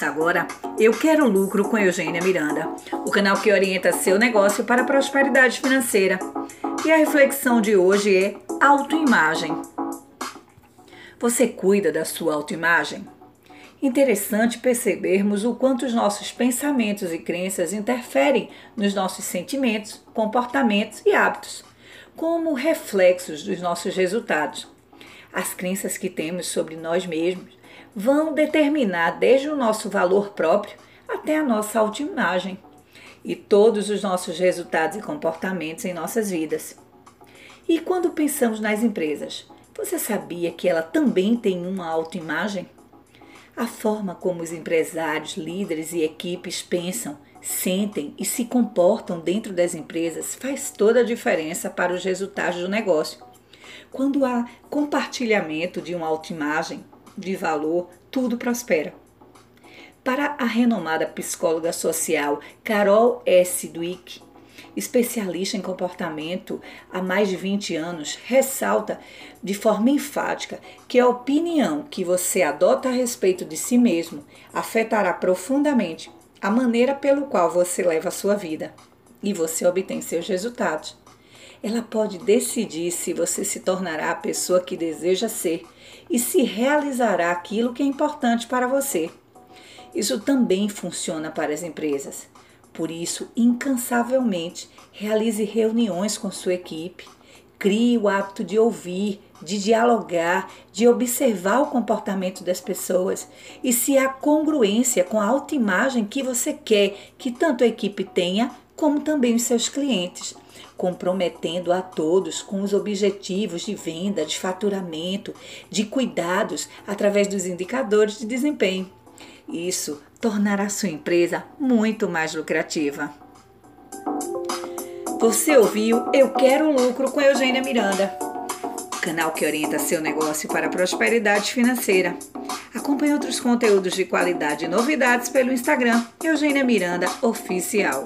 Agora Eu Quero Lucro com Eugênia Miranda, o canal que orienta seu negócio para a prosperidade financeira. E a reflexão de hoje é autoimagem. Você cuida da sua autoimagem? Interessante percebermos o quanto os nossos pensamentos e crenças interferem nos nossos sentimentos, comportamentos e hábitos, como reflexos dos nossos resultados. As crenças que temos sobre nós mesmos vão determinar desde o nosso valor próprio até a nossa autoimagem e todos os nossos resultados e comportamentos em nossas vidas. E quando pensamos nas empresas, você sabia que ela também tem uma autoimagem? A forma como os empresários, líderes e equipes pensam, sentem e se comportam dentro das empresas faz toda a diferença para os resultados do negócio. Quando há compartilhamento de uma autoimagem de valor, tudo prospera. Para a renomada psicóloga social Carol S. Dweck, especialista em comportamento há mais de 20 anos, ressalta de forma enfática que a opinião que você adota a respeito de si mesmo afetará profundamente a maneira pelo qual você leva a sua vida e você obtém seus resultados. Ela pode decidir se você se tornará a pessoa que deseja ser e se realizará aquilo que é importante para você. Isso também funciona para as empresas. Por isso, incansavelmente, realize reuniões com sua equipe. Crie o hábito de ouvir, de dialogar, de observar o comportamento das pessoas e se há congruência com a autoimagem que você quer que tanto a equipe tenha como também os seus clientes, comprometendo a todos com os objetivos de venda, de faturamento, de cuidados através dos indicadores de desempenho. Isso tornará sua empresa muito mais lucrativa. Você ouviu Eu Quero Lucro com Eugênia Miranda, canal que orienta seu negócio para a prosperidade financeira. Acompanhe outros conteúdos de qualidade e novidades pelo Instagram Eugênia Miranda Oficial.